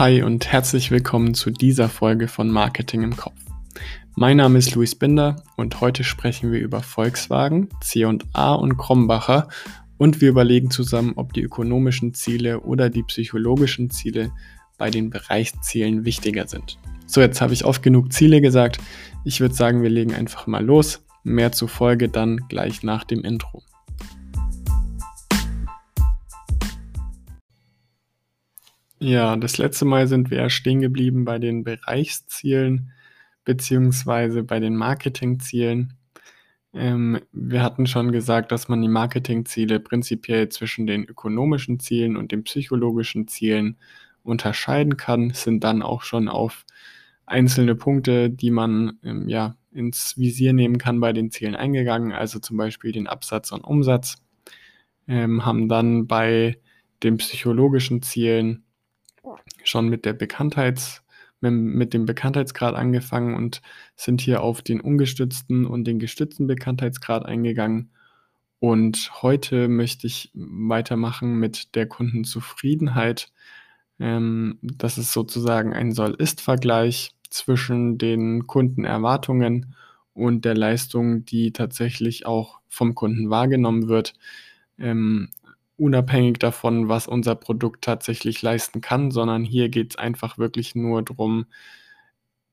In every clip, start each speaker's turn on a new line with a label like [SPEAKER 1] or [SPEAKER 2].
[SPEAKER 1] Hi und herzlich willkommen zu dieser Folge von Marketing im Kopf. Mein Name ist Luis Binder und heute sprechen wir über Volkswagen, C&A und Krombacher und wir überlegen zusammen, ob die ökonomischen Ziele oder die psychologischen Ziele bei den Bereichszielen wichtiger sind. So, jetzt habe ich oft genug Ziele gesagt. Ich würde sagen, wir legen einfach mal los. Mehr zur Folge dann gleich nach dem Intro. Ja, das letzte Mal sind wir stehen geblieben bei den Bereichszielen beziehungsweise bei den Marketingzielen. Ähm, wir hatten schon gesagt, dass man die Marketingziele prinzipiell zwischen den ökonomischen Zielen und den psychologischen Zielen unterscheiden kann, sind dann auch schon auf einzelne Punkte, die man ähm, ja ins Visier nehmen kann, bei den Zielen eingegangen, also zum Beispiel den Absatz und Umsatz, ähm, haben dann bei den psychologischen Zielen schon mit der Bekanntheits, mit dem Bekanntheitsgrad angefangen und sind hier auf den ungestützten und den gestützten Bekanntheitsgrad eingegangen. Und heute möchte ich weitermachen mit der Kundenzufriedenheit. Ähm, das ist sozusagen ein Soll-Ist-Vergleich zwischen den Kundenerwartungen und der Leistung, die tatsächlich auch vom Kunden wahrgenommen wird. Ähm, unabhängig davon, was unser Produkt tatsächlich leisten kann, sondern hier geht es einfach wirklich nur darum,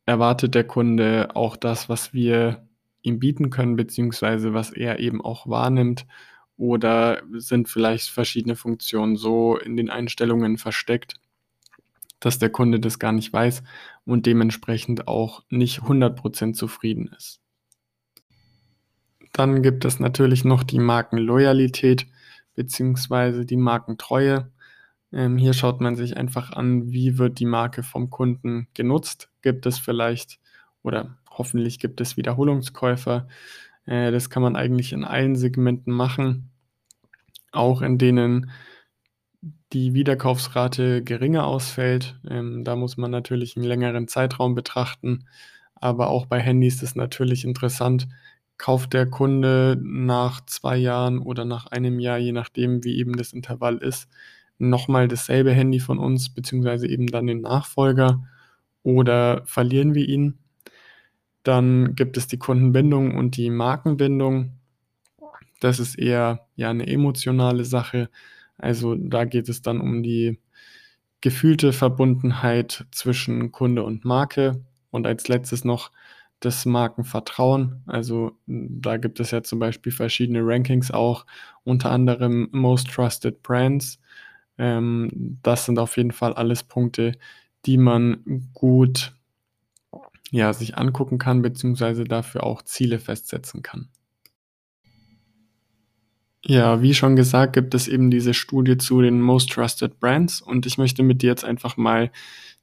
[SPEAKER 1] erwartet der Kunde auch das, was wir ihm bieten können, beziehungsweise was er eben auch wahrnimmt, oder sind vielleicht verschiedene Funktionen so in den Einstellungen versteckt, dass der Kunde das gar nicht weiß und dementsprechend auch nicht 100% zufrieden ist. Dann gibt es natürlich noch die Markenloyalität beziehungsweise die Markentreue. Ähm, hier schaut man sich einfach an, wie wird die Marke vom Kunden genutzt. Gibt es vielleicht oder hoffentlich gibt es Wiederholungskäufer. Äh, das kann man eigentlich in allen Segmenten machen, auch in denen die Wiederkaufsrate geringer ausfällt. Ähm, da muss man natürlich einen längeren Zeitraum betrachten. Aber auch bei Handys ist natürlich interessant, kauft der Kunde nach zwei Jahren oder nach einem Jahr, je nachdem, wie eben das Intervall ist, nochmal dasselbe Handy von uns, beziehungsweise eben dann den Nachfolger oder verlieren wir ihn. Dann gibt es die Kundenbindung und die Markenbindung. Das ist eher ja eine emotionale Sache. Also da geht es dann um die gefühlte Verbundenheit zwischen Kunde und Marke. Und als letztes noch das Markenvertrauen. Also da gibt es ja zum Beispiel verschiedene Rankings auch, unter anderem Most Trusted Brands. Ähm, das sind auf jeden Fall alles Punkte, die man gut ja, sich angucken kann, beziehungsweise dafür auch Ziele festsetzen kann. Ja, wie schon gesagt, gibt es eben diese Studie zu den Most Trusted Brands und ich möchte mit dir jetzt einfach mal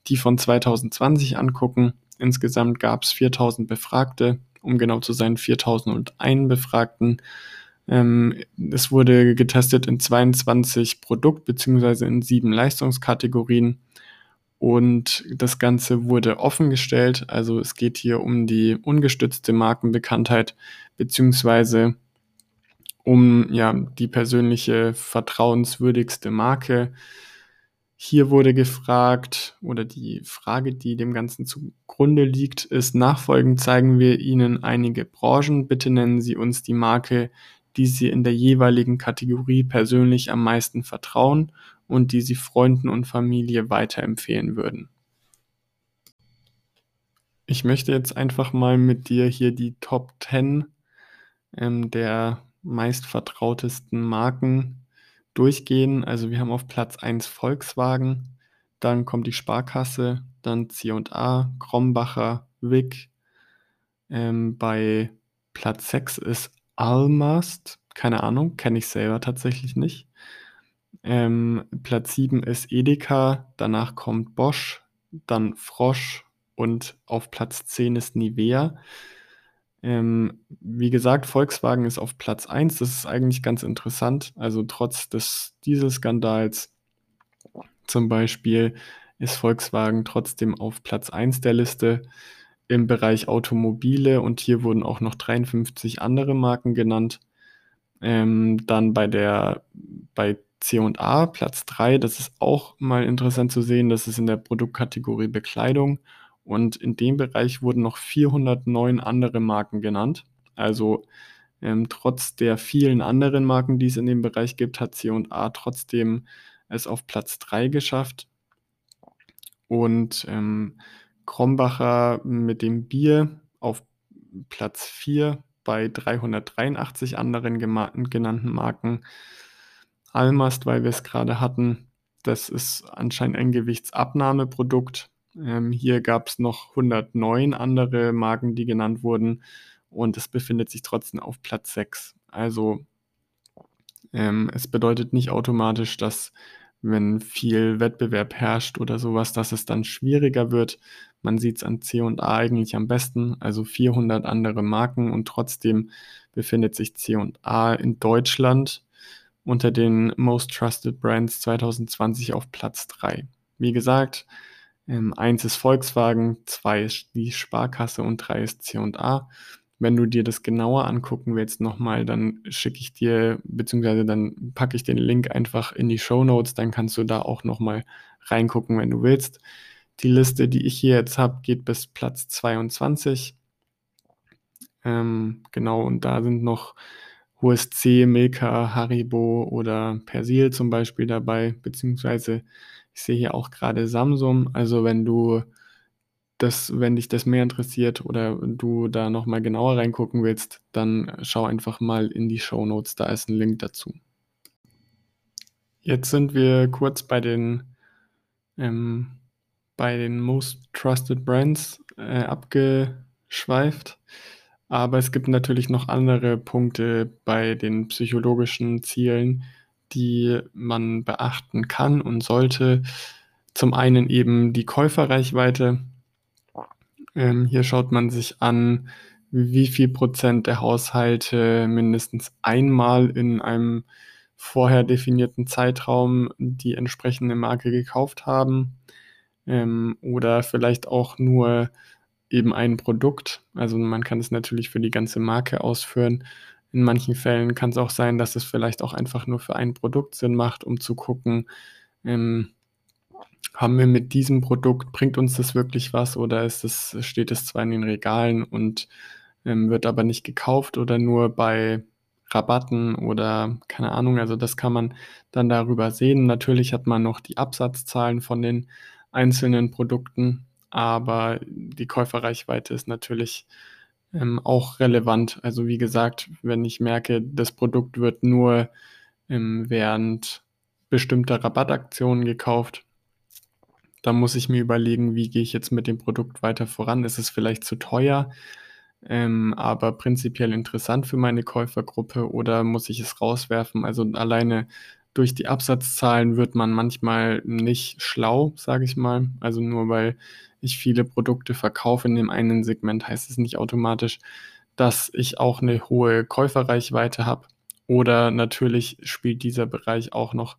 [SPEAKER 1] die von 2020 angucken. Insgesamt gab es 4000 Befragte, um genau zu sein 4001 Befragten. Ähm, es wurde getestet in 22 Produkt- bzw. in sieben Leistungskategorien. Und das Ganze wurde offengestellt. Also es geht hier um die ungestützte Markenbekanntheit beziehungsweise um ja, die persönliche vertrauenswürdigste Marke. Hier wurde gefragt, oder die Frage, die dem Ganzen zugrunde liegt, ist, nachfolgend zeigen wir Ihnen einige Branchen. Bitte nennen Sie uns die Marke, die Sie in der jeweiligen Kategorie persönlich am meisten vertrauen und die Sie Freunden und Familie weiterempfehlen würden. Ich möchte jetzt einfach mal mit dir hier die Top 10 ähm, der meistvertrautesten Marken durchgehen. Also wir haben auf Platz 1 Volkswagen, dann kommt die Sparkasse, dann C&A, Krombacher, Wick. Ähm, bei Platz 6 ist Almast, keine Ahnung, kenne ich selber tatsächlich nicht. Ähm, Platz 7 ist Edeka, danach kommt Bosch, dann Frosch und auf Platz 10 ist Nivea. Ähm, wie gesagt, Volkswagen ist auf Platz 1. Das ist eigentlich ganz interessant. Also trotz des Dieselskandals zum Beispiel ist Volkswagen trotzdem auf Platz 1 der Liste im Bereich Automobile und hier wurden auch noch 53 andere Marken genannt. Ähm, dann bei der bei C&A, Platz 3. Das ist auch mal interessant zu sehen. Das ist in der Produktkategorie Bekleidung. Und in dem Bereich wurden noch 409 andere Marken genannt. Also ähm, trotz der vielen anderen Marken, die es in dem Bereich gibt, hat C&A trotzdem es auf Platz 3 geschafft. Und ähm, Krombacher mit dem Bier auf Platz 4 bei 383 anderen genannten Marken. Almast, weil wir es gerade hatten, das ist anscheinend ein Gewichtsabnahmeprodukt. Ähm, hier gab es noch 109 andere Marken, die genannt wurden und es befindet sich trotzdem auf Platz 6. Also ähm, es bedeutet nicht automatisch, dass wenn viel Wettbewerb herrscht oder sowas, dass es dann schwieriger wird. Man sieht es an C&A eigentlich am besten, also 400 andere Marken und trotzdem befindet sich C&A in Deutschland unter den Most Trusted Brands 2020 auf Platz 3. Wie gesagt, ähm, eins ist Volkswagen, zwei ist die Sparkasse und drei ist C&A. Wenn du dir das genauer angucken willst nochmal, dann schicke ich dir, beziehungsweise dann packe ich den Link einfach in die Show Notes, dann kannst du da auch nochmal reingucken, wenn du willst. Die Liste, die ich hier jetzt habe, geht bis Platz 22. Ähm, genau, und da sind noch USC, Milka, Haribo oder Persil zum Beispiel dabei, beziehungsweise ich sehe hier auch gerade Samsung. Also wenn du das, wenn dich das mehr interessiert oder du da nochmal genauer reingucken willst, dann schau einfach mal in die Show Notes, da ist ein Link dazu. Jetzt sind wir kurz bei den, ähm, bei den Most Trusted Brands äh, abgeschweift. Aber es gibt natürlich noch andere Punkte bei den psychologischen Zielen, die man beachten kann und sollte. Zum einen eben die Käuferreichweite. Ähm, hier schaut man sich an, wie viel Prozent der Haushalte mindestens einmal in einem vorher definierten Zeitraum die entsprechende Marke gekauft haben ähm, oder vielleicht auch nur eben ein Produkt. Also man kann es natürlich für die ganze Marke ausführen. In manchen Fällen kann es auch sein, dass es vielleicht auch einfach nur für ein Produkt Sinn macht, um zu gucken, ähm, haben wir mit diesem Produkt, bringt uns das wirklich was oder ist es, steht es zwar in den Regalen und ähm, wird aber nicht gekauft oder nur bei Rabatten oder keine Ahnung. Also das kann man dann darüber sehen. Natürlich hat man noch die Absatzzahlen von den einzelnen Produkten, aber die Käuferreichweite ist natürlich ähm, auch relevant. Also wie gesagt, wenn ich merke, das Produkt wird nur ähm, während bestimmter Rabattaktionen gekauft, dann muss ich mir überlegen, wie gehe ich jetzt mit dem Produkt weiter voran. Ist es vielleicht zu teuer, ähm, aber prinzipiell interessant für meine Käufergruppe oder muss ich es rauswerfen? Also alleine durch die Absatzzahlen wird man manchmal nicht schlau, sage ich mal. Also nur weil ich viele Produkte verkaufe in dem einen Segment, heißt es nicht automatisch, dass ich auch eine hohe Käuferreichweite habe. Oder natürlich spielt dieser Bereich auch noch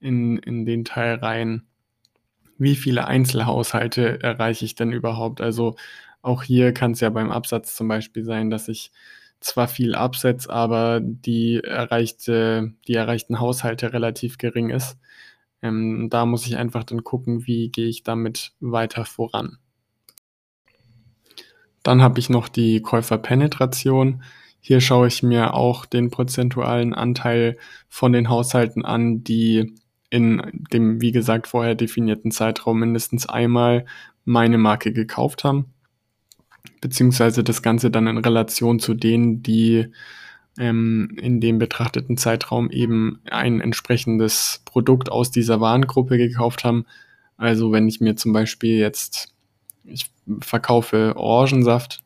[SPEAKER 1] in, in den Teil rein, wie viele Einzelhaushalte erreiche ich denn überhaupt? Also auch hier kann es ja beim Absatz zum Beispiel sein, dass ich zwar viel absetze, aber die erreichte, die erreichten Haushalte relativ gering ist. Ähm, da muss ich einfach dann gucken, wie gehe ich damit weiter voran. Dann habe ich noch die Käuferpenetration. Hier schaue ich mir auch den prozentualen Anteil von den Haushalten an, die in dem, wie gesagt, vorher definierten Zeitraum mindestens einmal meine Marke gekauft haben beziehungsweise das Ganze dann in Relation zu denen, die ähm, in dem betrachteten Zeitraum eben ein entsprechendes Produkt aus dieser Warengruppe gekauft haben. Also wenn ich mir zum Beispiel jetzt, ich verkaufe Orangensaft,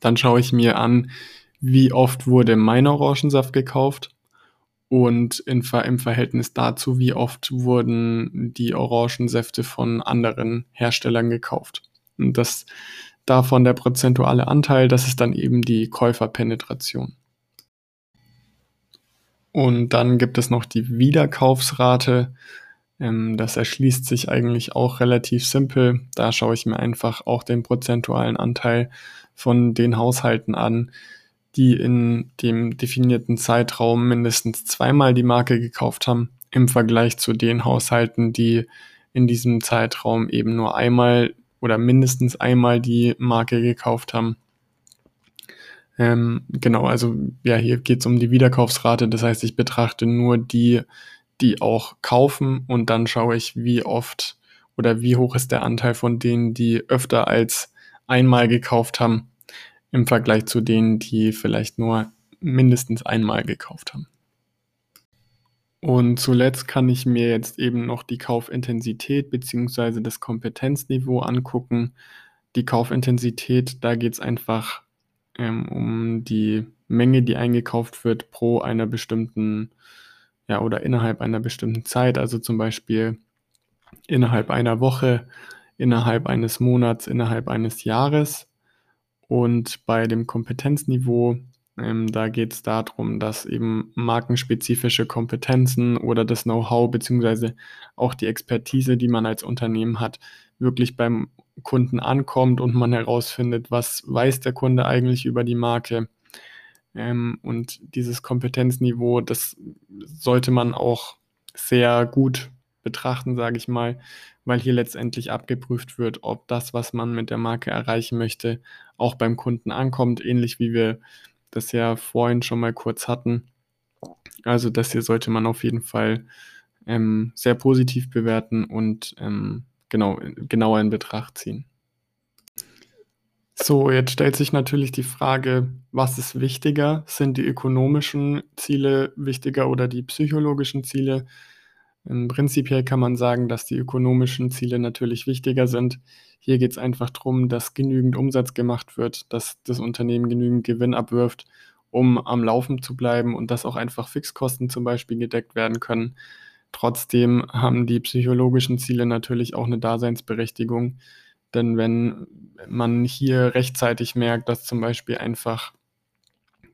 [SPEAKER 1] dann schaue ich mir an, wie oft wurde mein Orangensaft gekauft und in, im Verhältnis dazu, wie oft wurden die Orangensäfte von anderen Herstellern gekauft. Und das davon der prozentuale Anteil, das ist dann eben die Käuferpenetration. Und dann gibt es noch die Wiederkaufsrate. Ähm, das erschließt sich eigentlich auch relativ simpel. Da schaue ich mir einfach auch den prozentualen Anteil von den Haushalten an, die in dem definierten Zeitraum mindestens zweimal die Marke gekauft haben. im Vergleich zu den Haushalten, die in diesem Zeitraum eben nur einmal oder mindestens einmal die Marke gekauft haben. Ähm, genau, also ja, hier geht es um die Wiederkaufsrate. Das heißt, ich betrachte nur die, die auch kaufen und dann schaue ich, wie oft oder wie hoch ist der Anteil von denen, die öfter als einmal gekauft haben, im Vergleich zu denen, die vielleicht nur mindestens einmal gekauft haben. Und zuletzt kann ich mir jetzt eben noch die Kaufintensität beziehungsweise das Kompetenzniveau angucken. Die Kaufintensität, da geht es einfach ähm, um die Menge, die eingekauft wird pro einer bestimmten, ja, oder innerhalb einer bestimmten Zeit, also zum Beispiel innerhalb einer Woche, innerhalb eines Monats, innerhalb eines Jahres. Und bei dem Kompetenzniveau, ähm, da geht es darum, dass eben markenspezifische Kompetenzen oder das Know-how beziehungsweise auch die Expertise, die man als Unternehmen hat, wirklich beim Kunden ankommt und man herausfindet, was weiß der Kunde eigentlich über die Marke. Ähm, und dieses Kompetenzniveau, das sollte man auch sehr gut betrachten, sage ich mal, weil hier letztendlich abgeprüft wird, ob das, was man mit der Marke erreichen möchte, auch beim Kunden ankommt, ähnlich wie wir das ja vorhin schon mal kurz hatten. Also das hier sollte man auf jeden Fall ähm, sehr positiv bewerten und ähm, genau, genauer in Betracht ziehen. So, jetzt stellt sich natürlich die Frage, was ist wichtiger? Sind die ökonomischen Ziele wichtiger oder die psychologischen Ziele? Prinzipiell kann man sagen, dass die ökonomischen Ziele natürlich wichtiger sind. Hier geht es einfach darum, dass genügend Umsatz gemacht wird, dass das Unternehmen genügend Gewinn abwirft, um am Laufen zu bleiben und dass auch einfach Fixkosten zum Beispiel gedeckt werden können. Trotzdem haben die psychologischen Ziele natürlich auch eine Daseinsberechtigung. Denn wenn man hier rechtzeitig merkt, dass zum Beispiel einfach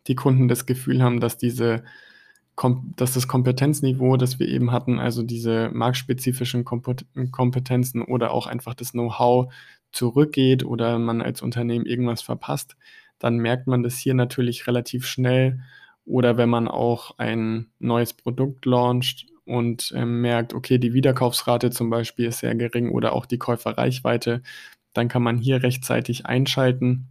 [SPEAKER 1] die Kunden das Gefühl haben, dass diese dass das Kompetenzniveau, das wir eben hatten, also diese marktspezifischen Kompetenzen oder auch einfach das Know-how zurückgeht oder man als Unternehmen irgendwas verpasst, dann merkt man das hier natürlich relativ schnell. Oder wenn man auch ein neues Produkt launcht und äh, merkt, okay, die Wiederkaufsrate zum Beispiel ist sehr gering oder auch die Käuferreichweite, dann kann man hier rechtzeitig einschalten,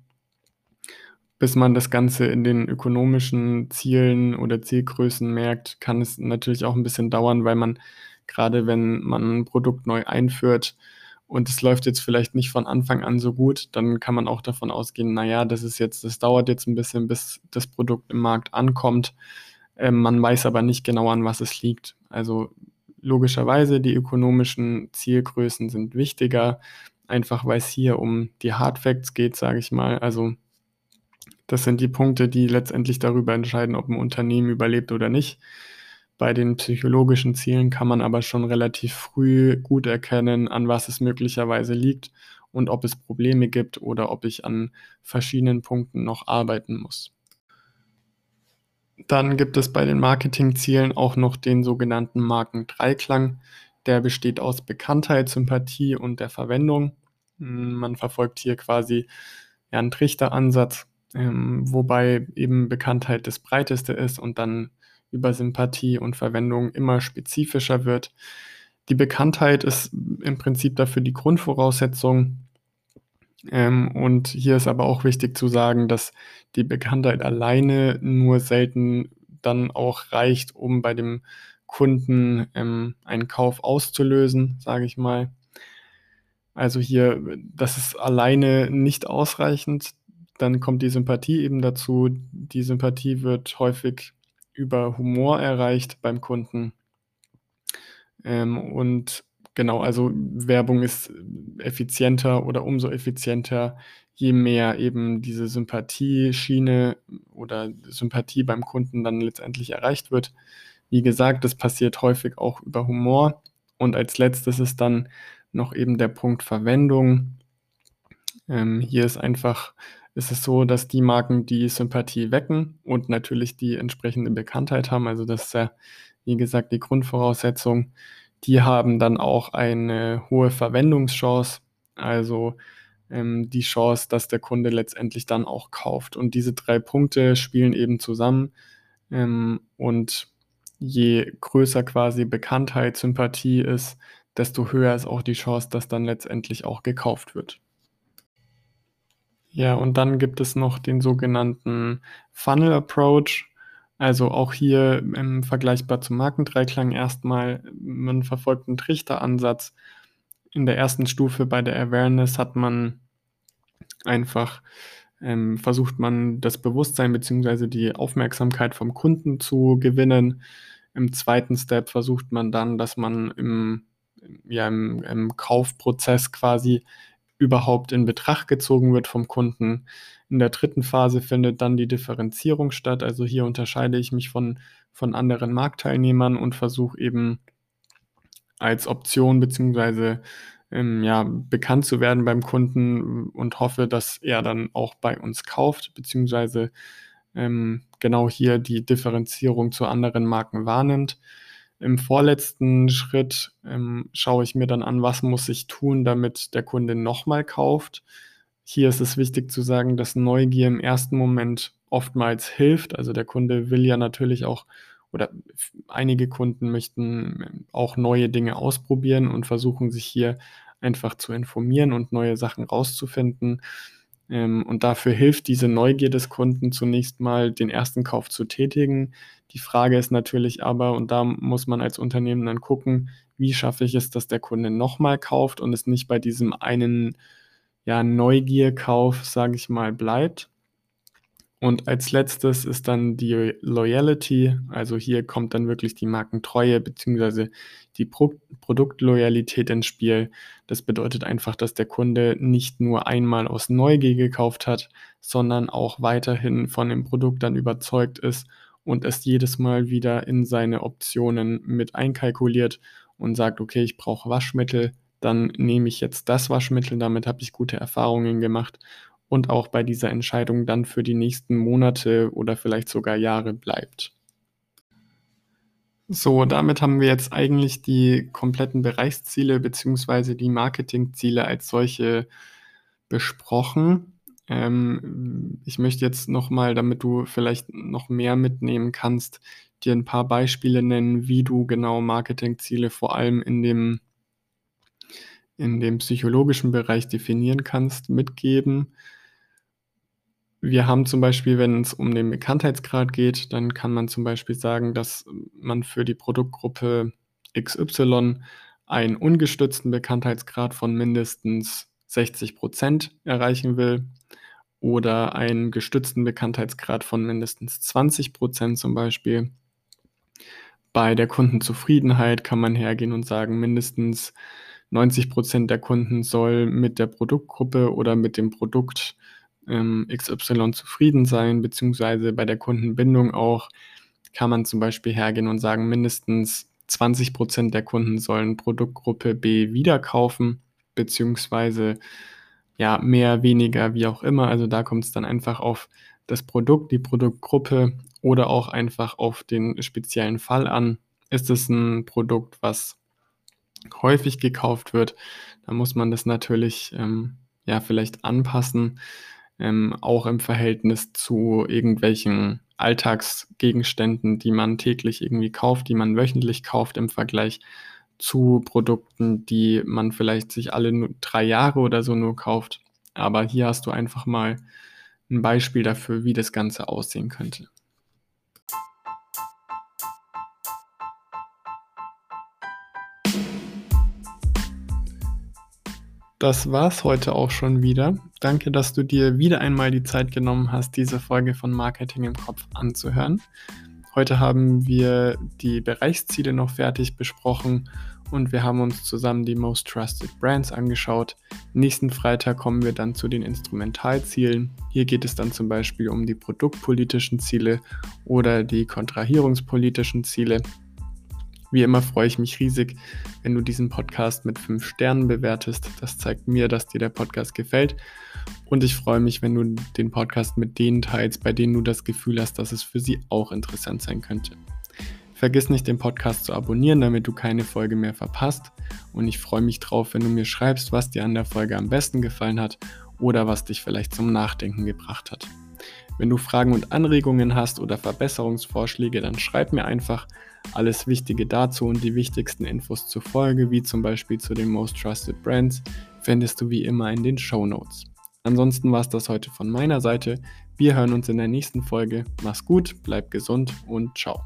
[SPEAKER 1] bis man das Ganze in den ökonomischen Zielen oder Zielgrößen merkt, kann es natürlich auch ein bisschen dauern, weil man gerade wenn man ein Produkt neu einführt und es läuft jetzt vielleicht nicht von Anfang an so gut, dann kann man auch davon ausgehen, naja, das ist jetzt, das dauert jetzt ein bisschen, bis das Produkt im Markt ankommt. Ähm, man weiß aber nicht genau, an was es liegt. Also logischerweise, die ökonomischen Zielgrößen sind wichtiger, einfach weil es hier um die Hard Facts geht, sage ich mal. Also das sind die Punkte, die letztendlich darüber entscheiden, ob ein Unternehmen überlebt oder nicht. Bei den psychologischen Zielen kann man aber schon relativ früh gut erkennen, an was es möglicherweise liegt und ob es Probleme gibt oder ob ich an verschiedenen Punkten noch arbeiten muss. Dann gibt es bei den Marketingzielen auch noch den sogenannten Markendreiklang. Der besteht aus Bekanntheit, Sympathie und der Verwendung. Hm, man verfolgt hier quasi einen Trichteransatz, ähm, wobei eben Bekanntheit das breiteste ist und dann über Sympathie und Verwendung immer spezifischer wird. Die Bekanntheit ist im Prinzip dafür die Grundvoraussetzung. Ähm, und hier ist aber auch wichtig zu sagen, dass die Bekanntheit alleine nur selten dann auch reicht, um bei dem Kunden ähm, einen Kauf auszulösen, sage ich mal. Also hier, das ist alleine nicht ausreichend. Dann kommt die Sympathie eben dazu. Die Sympathie wird häufig über Humor erreicht beim Kunden. Ähm, und genau, also Werbung ist effizienter oder umso effizienter, je mehr eben diese Sympathieschiene oder Sympathie beim Kunden dann letztendlich erreicht wird. Wie gesagt, das passiert häufig auch über Humor. Und als letztes ist dann noch eben der Punkt Verwendung. Ähm, hier ist einfach, ist es so, dass die Marken die Sympathie wecken und natürlich die entsprechende Bekanntheit haben. Also das ist ja, wie gesagt, die Grundvoraussetzung. Die haben dann auch eine hohe Verwendungschance. Also ähm, die Chance, dass der Kunde letztendlich dann auch kauft. Und diese drei Punkte spielen eben zusammen. Ähm, und je größer quasi Bekanntheit, Sympathie ist, desto höher ist auch die Chance, dass dann letztendlich auch gekauft wird. Ja, und dann gibt es noch den sogenannten Funnel Approach. Also auch hier ähm, vergleichbar zum Markendreiklang erstmal, man verfolgt einen Trichteransatz. In der ersten Stufe bei der Awareness hat man einfach ähm, versucht man das Bewusstsein bzw. die Aufmerksamkeit vom Kunden zu gewinnen. Im zweiten Step versucht man dann, dass man im, ja, im, im Kaufprozess quasi überhaupt in Betracht gezogen wird vom Kunden. In der dritten Phase findet dann die Differenzierung statt. Also hier unterscheide ich mich von, von anderen Marktteilnehmern und versuche eben als Option bzw ähm, ja, bekannt zu werden beim Kunden und hoffe, dass er dann auch bei uns kauft, beziehungsweise ähm, genau hier die Differenzierung zu anderen Marken wahrnimmt. Im vorletzten Schritt ähm, schaue ich mir dann an, was muss ich tun, damit der Kunde nochmal kauft. Hier ist es wichtig zu sagen, dass Neugier im ersten Moment oftmals hilft. Also der Kunde will ja natürlich auch oder einige Kunden möchten ähm, auch neue Dinge ausprobieren und versuchen sich hier einfach zu informieren und neue Sachen rauszufinden. Ähm, und dafür hilft diese Neugier des Kunden zunächst mal, den ersten Kauf zu tätigen. Die Frage ist natürlich aber, und da muss man als Unternehmen dann gucken, wie schaffe ich es, dass der Kunde nochmal kauft und es nicht bei diesem einen ja, Neugierkauf, sage ich mal, bleibt. Und als letztes ist dann die Loyalty. Also hier kommt dann wirklich die Markentreue bzw. die Pro Produktloyalität ins Spiel. Das bedeutet einfach, dass der Kunde nicht nur einmal aus Neugier gekauft hat, sondern auch weiterhin von dem Produkt dann überzeugt ist und es jedes Mal wieder in seine Optionen mit einkalkuliert und sagt, okay, ich brauche Waschmittel, dann nehme ich jetzt das Waschmittel, damit habe ich gute Erfahrungen gemacht und auch bei dieser Entscheidung dann für die nächsten Monate oder vielleicht sogar Jahre bleibt. So, damit haben wir jetzt eigentlich die kompletten Bereichsziele bzw. die Marketingziele als solche besprochen. Ähm, ich möchte jetzt nochmal, damit du vielleicht noch mehr mitnehmen kannst, dir ein paar Beispiele nennen, wie du genau Marketingziele vor allem in dem, in dem psychologischen Bereich definieren kannst, mitgeben. Wir haben zum Beispiel, wenn es um den Bekanntheitsgrad geht, dann kann man zum Beispiel sagen, dass man für die Produktgruppe XY einen ungestützten Bekanntheitsgrad von mindestens 60 Prozent erreichen will oder einen gestützten Bekanntheitsgrad von mindestens 20 Prozent zum Beispiel. Bei der Kundenzufriedenheit kann man hergehen und sagen, mindestens 90 Prozent der Kunden soll mit der Produktgruppe oder mit dem Produkt ähm, XY zufrieden sein, beziehungsweise bei der Kundenbindung auch kann man zum Beispiel hergehen und sagen, mindestens 20 Prozent der Kunden sollen Produktgruppe B wieder kaufen, beziehungsweise ja, mehr, weniger, wie auch immer. Also da kommt es dann einfach auf das Produkt, die Produktgruppe oder auch einfach auf den speziellen Fall an. Ist es ein Produkt, was häufig gekauft wird, dann muss man das natürlich ähm, ja vielleicht anpassen ähm, auch im Verhältnis zu irgendwelchen Alltagsgegenständen, die man täglich irgendwie kauft, die man wöchentlich kauft im Vergleich zu Produkten, die man vielleicht sich alle nur drei Jahre oder so nur kauft. Aber hier hast du einfach mal ein Beispiel dafür, wie das Ganze aussehen könnte. Das war's heute auch schon wieder. Danke, dass du dir wieder einmal die Zeit genommen hast, diese Folge von Marketing im Kopf anzuhören. Heute haben wir die Bereichsziele noch fertig besprochen und wir haben uns zusammen die Most Trusted Brands angeschaut. Nächsten Freitag kommen wir dann zu den Instrumentalzielen. Hier geht es dann zum Beispiel um die produktpolitischen Ziele oder die kontrahierungspolitischen Ziele. Wie immer freue ich mich riesig, wenn du diesen Podcast mit 5 Sternen bewertest. Das zeigt mir, dass dir der Podcast gefällt. Und ich freue mich, wenn du den Podcast mit denen teilst, bei denen du das Gefühl hast, dass es für sie auch interessant sein könnte. Vergiss nicht, den Podcast zu abonnieren, damit du keine Folge mehr verpasst. Und ich freue mich drauf, wenn du mir schreibst, was dir an der Folge am besten gefallen hat oder was dich vielleicht zum Nachdenken gebracht hat. Wenn du Fragen und Anregungen hast oder Verbesserungsvorschläge, dann schreib mir einfach alles Wichtige dazu und die wichtigsten Infos zur Folge, wie zum Beispiel zu den Most Trusted Brands, findest du wie immer in den Show Notes. Ansonsten war es das heute von meiner Seite. Wir hören uns in der nächsten Folge. Mach's gut, bleib gesund und ciao.